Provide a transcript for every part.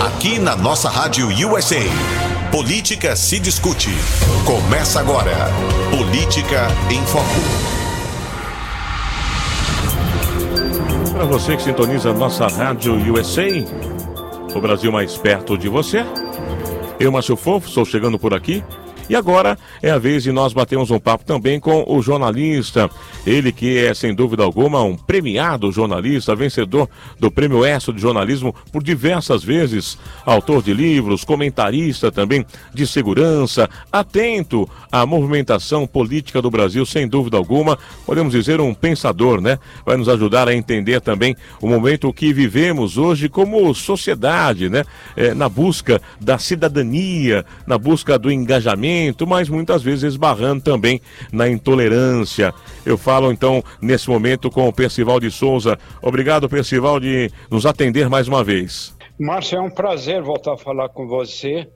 Aqui na nossa Rádio USA. Política se discute. Começa agora. Política em Foco. Para você que sintoniza a nossa Rádio USA, o Brasil mais perto de você. Eu, Márcio Fofo, estou chegando por aqui e agora é a vez de nós batermos um papo também com o jornalista. Ele que é, sem dúvida alguma, um premiado jornalista, vencedor do Prêmio ESSO de Jornalismo por diversas vezes, autor de livros, comentarista também de segurança, atento à movimentação política do Brasil, sem dúvida alguma, podemos dizer um pensador, né? Vai nos ajudar a entender também o momento que vivemos hoje como sociedade, né? É, na busca da cidadania, na busca do engajamento mas muitas vezes esbarrando também na intolerância. Eu falo então nesse momento com o Percival de Souza. Obrigado, Percival, de nos atender mais uma vez. Márcio, é um prazer voltar a falar com você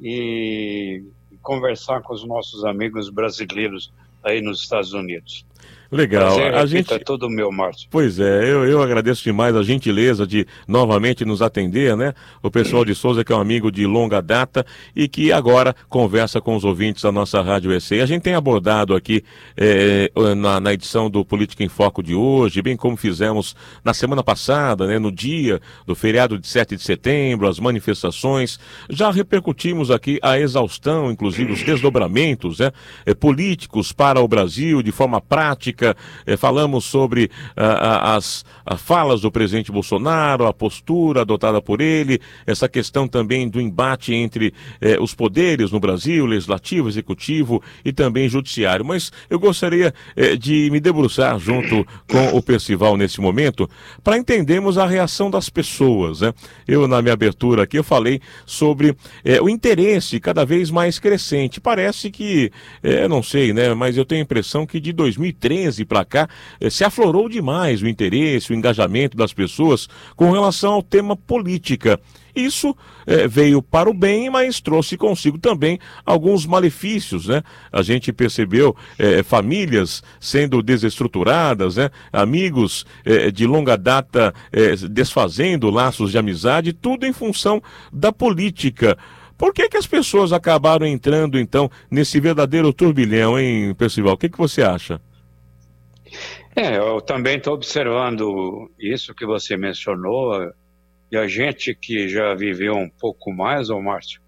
e conversar com os nossos amigos brasileiros aí nos Estados Unidos. Legal. Prazer, a gente é todo meu, Márcio. Pois é, eu, eu agradeço demais a gentileza de novamente nos atender, né? O pessoal de Souza, que é um amigo de longa data e que agora conversa com os ouvintes da nossa Rádio EC. A gente tem abordado aqui é, na, na, edição do Política em Foco de hoje, bem como fizemos na semana passada, né? No dia do feriado de 7 de setembro, as manifestações. Já repercutimos aqui a exaustão, inclusive os desdobramentos né? É, políticos para o Brasil de forma prática eh, falamos sobre ah, as, as falas do presidente Bolsonaro, a postura adotada por ele, essa questão também do embate entre eh, os poderes no Brasil, legislativo, executivo e também judiciário. Mas eu gostaria eh, de me debruçar junto com o Percival nesse momento para entendermos a reação das pessoas. Né? Eu, na minha abertura aqui, eu falei sobre o interesse cada vez mais crescente. Parece que, não sei, né, mas eu tenho a impressão que de 2013 2013 para cá, eh, se aflorou demais o interesse, o engajamento das pessoas com relação ao tema política. Isso eh, veio para o bem, mas trouxe consigo também alguns malefícios, né? A gente percebeu eh, famílias sendo desestruturadas, né? Amigos de longa data desfazendo laços de amizade, tudo em função da política. Por que, que as pessoas acabaram entrando, então, nesse verdadeiro turbilhão, hein, Percival? O que, que você acha? É, eu também estou observando isso que você mencionou, e a gente que já viveu um pouco mais, ô Márcio,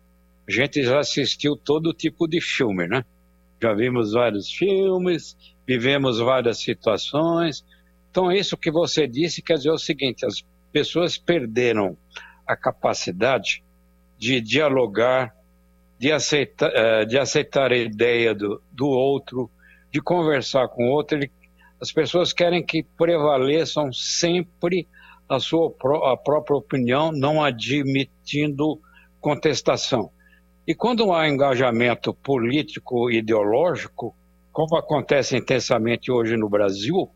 a gente já assistiu todo tipo de filme, né? Já vimos vários filmes, vivemos várias situações. Então, isso que você disse quer dizer o seguinte: as pessoas perderam a capacidade de dialogar, de aceitar, eh, de aceitar a ideia do, do outro, de conversar com o outro. As pessoas querem que prevaleçam sempre a sua a própria opinião, não admitindo contestação. E quando há engajamento político ideológico, como acontece intensamente hoje no Brasil,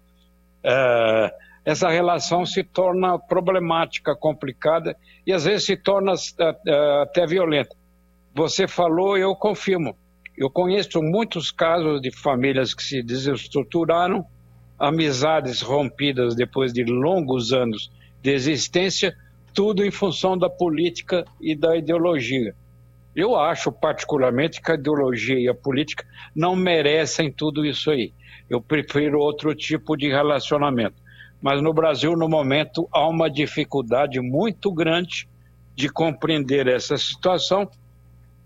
é, essa relação se torna problemática, complicada e às vezes se torna é, é até violenta. Você falou, eu confirmo. Eu conheço muitos casos de famílias que se desestruturaram amizades rompidas depois de longos anos de existência, tudo em função da política e da ideologia. Eu acho particularmente que a ideologia e a política não merecem tudo isso aí. Eu prefiro outro tipo de relacionamento. Mas no Brasil, no momento, há uma dificuldade muito grande de compreender essa situação,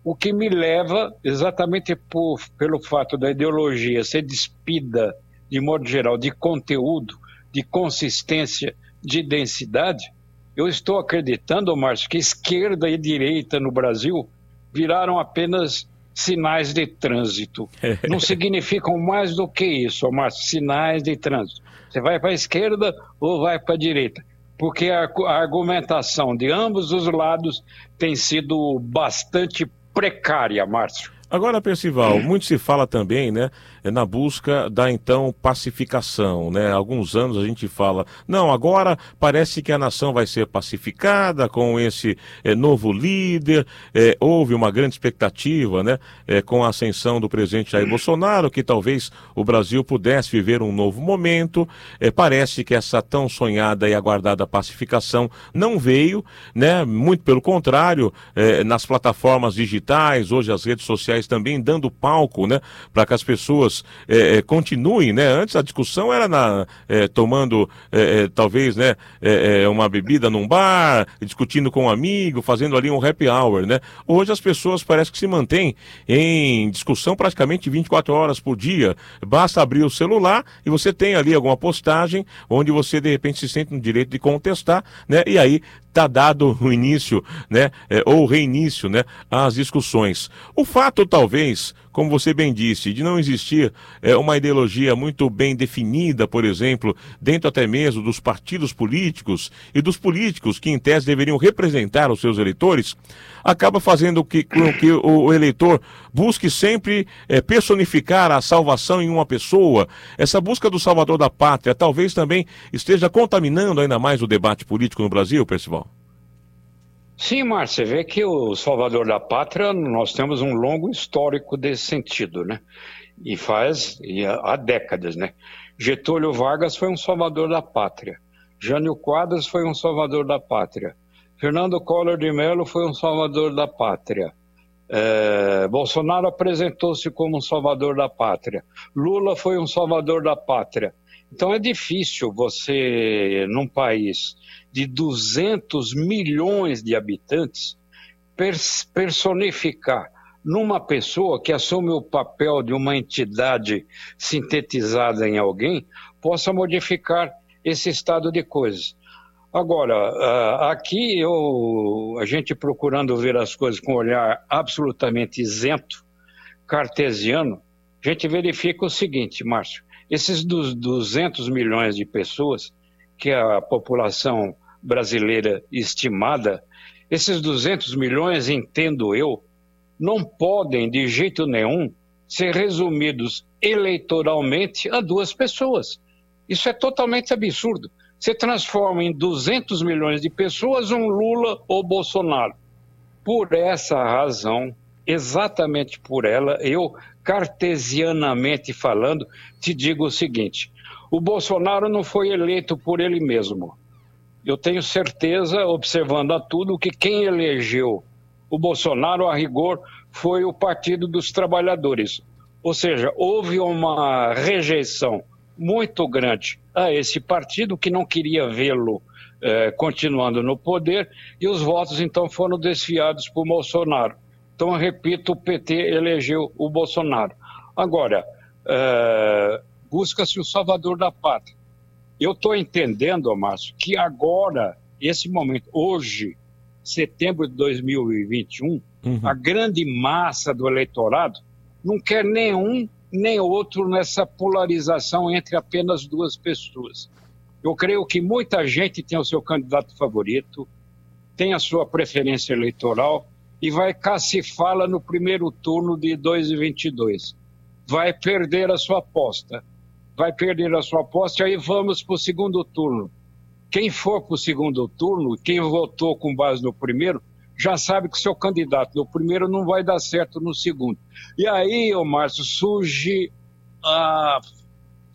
o que me leva, exatamente por, pelo fato da ideologia ser despida de modo geral, de conteúdo, de consistência, de densidade, eu estou acreditando, Márcio, que esquerda e direita no Brasil viraram apenas sinais de trânsito. Não significam mais do que isso, Márcio, sinais de trânsito. Você vai para a esquerda ou vai para a direita? Porque a, a argumentação de ambos os lados tem sido bastante precária, Márcio. Agora, Percival, muito se fala também, né, na busca da então pacificação, né? Alguns anos a gente fala, não, agora parece que a nação vai ser pacificada com esse é, novo líder. É, houve uma grande expectativa, né, é, com a ascensão do presidente Jair Bolsonaro, que talvez o Brasil pudesse viver um novo momento. parece que essa tão sonhada e aguardada pacificação não veio, né? Muito pelo contrário, nas plataformas digitais, hoje as redes sociais também dando palco, né, para que as pessoas é, é, continuem, né? Antes a discussão era na, é, tomando é, é, talvez, né, é, uma bebida num bar, discutindo com um amigo, fazendo ali um happy hour, né? Hoje as pessoas parece que se mantêm em discussão praticamente 24 horas por dia. Basta abrir o celular e você tem ali alguma postagem onde você de repente se sente no direito de contestar, né? E aí está dado o início, né, ou reinício, né, às discussões. O fato, talvez, como você bem disse, de não existir é, uma ideologia muito bem definida, por exemplo, dentro até mesmo dos partidos políticos e dos políticos que, em tese, deveriam representar os seus eleitores, acaba fazendo que, com que o eleitor busque sempre é, personificar a salvação em uma pessoa. Essa busca do salvador da pátria talvez também esteja contaminando ainda mais o debate político no Brasil, Percival. Sim, Márcio, você vê que o Salvador da Pátria, nós temos um longo histórico desse sentido, né? E faz e há décadas, né? Getúlio Vargas foi um salvador da pátria. Jânio Quadros foi um salvador da pátria. Fernando Collor de Mello foi um salvador da pátria. É, Bolsonaro apresentou-se como um salvador da pátria. Lula foi um salvador da pátria. Então é difícil você, num país de 200 milhões de habitantes, personificar numa pessoa que assume o papel de uma entidade sintetizada em alguém, possa modificar esse estado de coisas. Agora, ah, aqui eu, a gente procurando ver as coisas com um olhar absolutamente isento, cartesiano, a gente verifica o seguinte, Márcio, esses dos 200 milhões de pessoas, que a população brasileira estimada, esses 200 milhões, entendo eu, não podem de jeito nenhum ser resumidos eleitoralmente a duas pessoas. Isso é totalmente absurdo. Você transforma em 200 milhões de pessoas um Lula ou Bolsonaro. Por essa razão, exatamente por ela, eu cartesianamente falando, te digo o seguinte: o Bolsonaro não foi eleito por ele mesmo. Eu tenho certeza, observando a tudo, que quem elegeu o Bolsonaro, a rigor, foi o Partido dos Trabalhadores. Ou seja, houve uma rejeição muito grande a esse partido que não queria vê-lo eh, continuando no poder e os votos então foram desfiados por Bolsonaro. Então, repito, o PT elegeu o Bolsonaro. Agora, uh, busca-se o salvador da pátria. Eu estou entendendo, Márcio, que agora, esse momento, hoje, setembro de 2021, uhum. a grande massa do eleitorado não quer nenhum nem outro nessa polarização entre apenas duas pessoas. Eu creio que muita gente tem o seu candidato favorito, tem a sua preferência eleitoral, e vai cacifá-la no primeiro turno de 2022. Vai perder a sua aposta. Vai perder a sua aposta e aí vamos para o segundo turno. Quem for para o segundo turno, quem votou com base no primeiro, já sabe que seu candidato no primeiro não vai dar certo no segundo. E aí, ô Márcio, surge a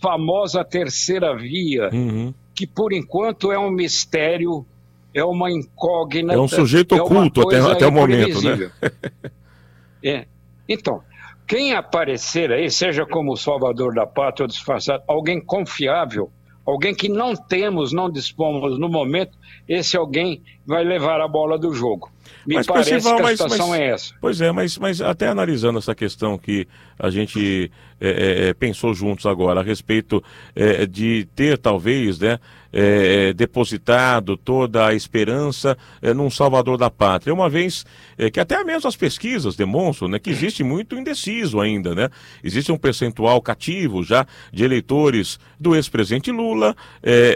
famosa terceira via, uhum. que por enquanto é um mistério é uma incógnita. É um sujeito é oculto até, até o momento, né? é. Então, quem aparecer aí, seja como Salvador da Pátria ou disfarçado, alguém confiável, alguém que não temos, não dispomos no momento, esse alguém vai levar a bola do jogo. Me mas, parece que a mas, situação mas, é essa. Pois é, mas, mas até analisando essa questão que a gente é, é, é pensou juntos agora, a respeito é, de ter talvez né, é, depositado toda a esperança é, num salvador da pátria. Uma vez que até mesmo as pesquisas demonstram né, que existe muito indeciso ainda. Né? Existe um percentual cativo já de eleitores do ex-presidente Lula,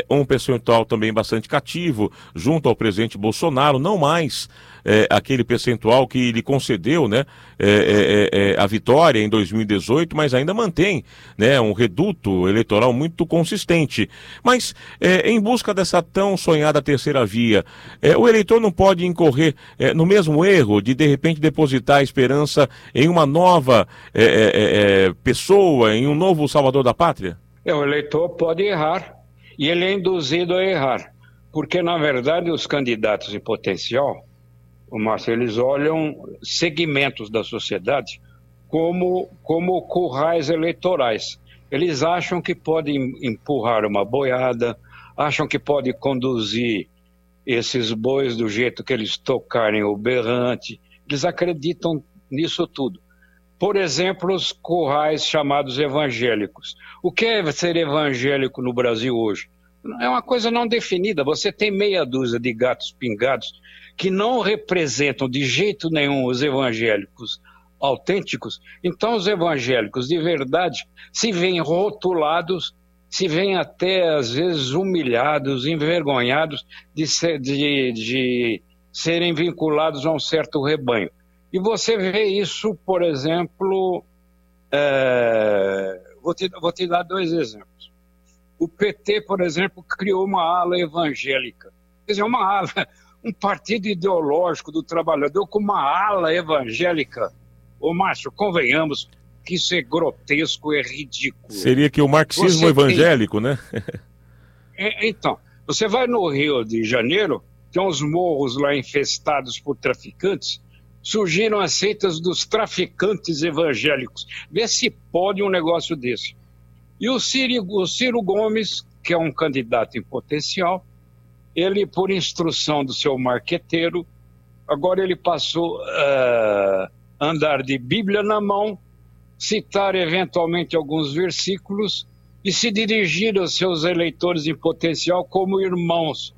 um percentual também bastante cativo junto ao presidente Bolsonaro, não mais é, aquele percentual que lhe concedeu né, é, é, é a vitória em 2018, mas ainda mantém né, um reduto eleitoral muito consistente. Mas é, em busca dessa tão sonhada terceira via, é, o eleitor não pode incorrer no mesmo erro de de repente depositar a esperança em uma nova pessoa, em um novo salvador da pátria? É, o eleitor pode errar e ele é induzido a errar. Porque, na verdade, os candidatos em potencial, o Márcio, eles olham segmentos da sociedade como, como currais eleitorais. Eles acham que podem empurrar uma boiada, acham que pode conduzir esses bois do jeito que eles tocarem o berrante. Eles acreditam nisso tudo. Por exemplo, os currais chamados evangélicos. O que é ser evangélico no Brasil hoje? É uma coisa não definida. Você tem meia dúzia de gatos pingados que não representam de jeito nenhum os evangélicos autênticos. Então, os evangélicos de verdade se veem rotulados, se veem até às vezes humilhados, envergonhados de, ser, de, de serem vinculados a um certo rebanho. E você vê isso, por exemplo, é... vou, te, vou te dar dois exemplos. O PT, por exemplo, criou uma ala evangélica. Quer dizer, uma ala, um partido ideológico do trabalhador com uma ala evangélica. Ô, Márcio, convenhamos que isso é grotesco, é ridículo. Seria que o marxismo você evangélico, tem... né? é, então, você vai no Rio de Janeiro, tem uns morros lá infestados por traficantes, surgiram as seitas dos traficantes evangélicos. Vê se pode um negócio desse. E o Ciro, o Ciro Gomes, que é um candidato em potencial, ele, por instrução do seu marqueteiro, agora ele passou a uh, andar de Bíblia na mão, citar eventualmente alguns versículos e se dirigir aos seus eleitores em potencial como irmãos.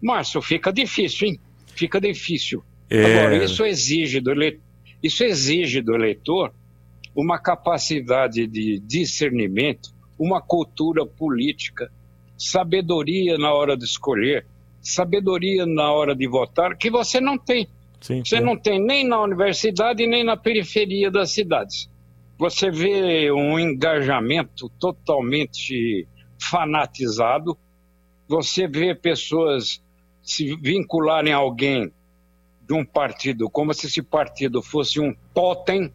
Márcio, fica difícil, hein? Fica difícil. É... Agora, isso exige do isso exige do eleitor uma capacidade de discernimento uma cultura política, sabedoria na hora de escolher, sabedoria na hora de votar, que você não tem. Sim, você sim. não tem nem na universidade, nem na periferia das cidades. Você vê um engajamento totalmente fanatizado, você vê pessoas se vincularem a alguém de um partido como se esse partido fosse um totem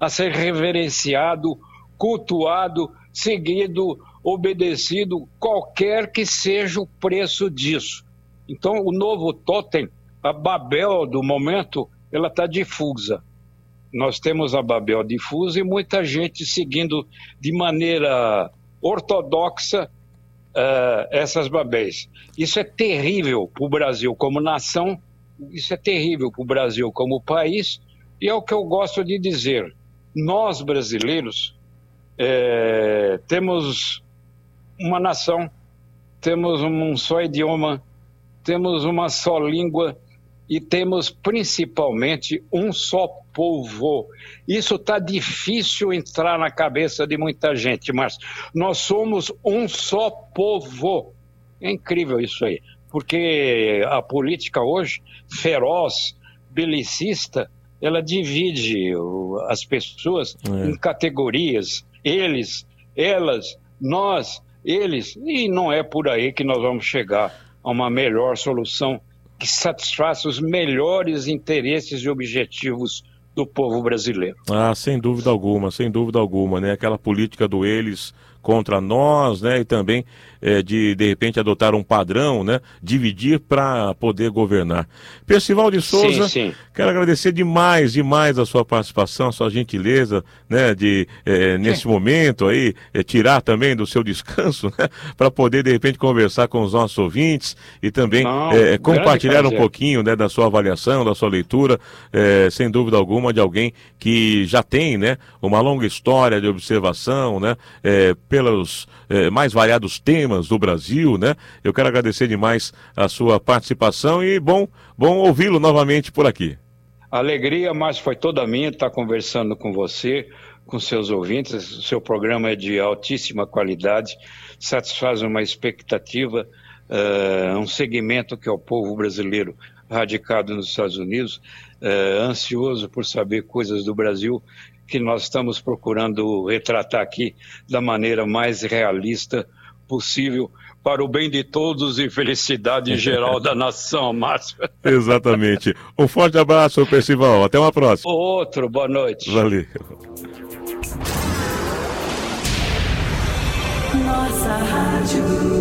a ser reverenciado, cultuado seguido, obedecido, qualquer que seja o preço disso. Então, o novo totem, a Babel do momento, ela está difusa. Nós temos a Babel difusa e muita gente seguindo de maneira ortodoxa uh, essas Babéis. Isso é terrível para o Brasil como nação, isso é terrível para o Brasil como país, e é o que eu gosto de dizer. Nós, brasileiros, é, temos uma nação, temos um só idioma, temos uma só língua e temos principalmente um só povo. Isso está difícil entrar na cabeça de muita gente, mas nós somos um só povo. É incrível isso aí, porque a política hoje, feroz, belicista, ela divide as pessoas é. em categorias eles, elas, nós, eles. E não é por aí que nós vamos chegar a uma melhor solução que satisfaça os melhores interesses e objetivos do povo brasileiro. Ah, sem dúvida alguma, sem dúvida alguma, né? Aquela política do eles contra nós, né? E também é, de, de repente, adotar um padrão, né? Dividir para poder governar. Percival de Souza, sim, sim. quero agradecer demais, demais a sua participação, a sua gentileza, né? De, é, nesse é. momento aí, é, tirar também do seu descanso, né? Para poder, de repente, conversar com os nossos ouvintes e também Não, é, compartilhar um pouquinho, né? Da sua avaliação, da sua leitura, é, sem dúvida alguma, de alguém que já tem, né? Uma longa história de observação, né? Pelos mais variados temas temas do Brasil, né? Eu quero agradecer demais a sua participação e bom, bom ouvi-lo novamente por aqui. Alegria, mas foi toda minha estar conversando com você, com seus ouvintes. O seu programa é de altíssima qualidade, satisfaz uma expectativa, uh, um segmento que é o povo brasileiro radicado nos Estados Unidos, é, ansioso por saber coisas do Brasil que nós estamos procurando retratar aqui da maneira mais realista possível para o bem de todos e felicidade geral da nação, Márcio. Exatamente. Um forte abraço, Percival. Até uma próxima. Outro, boa noite. Valeu. Nossa Rádio.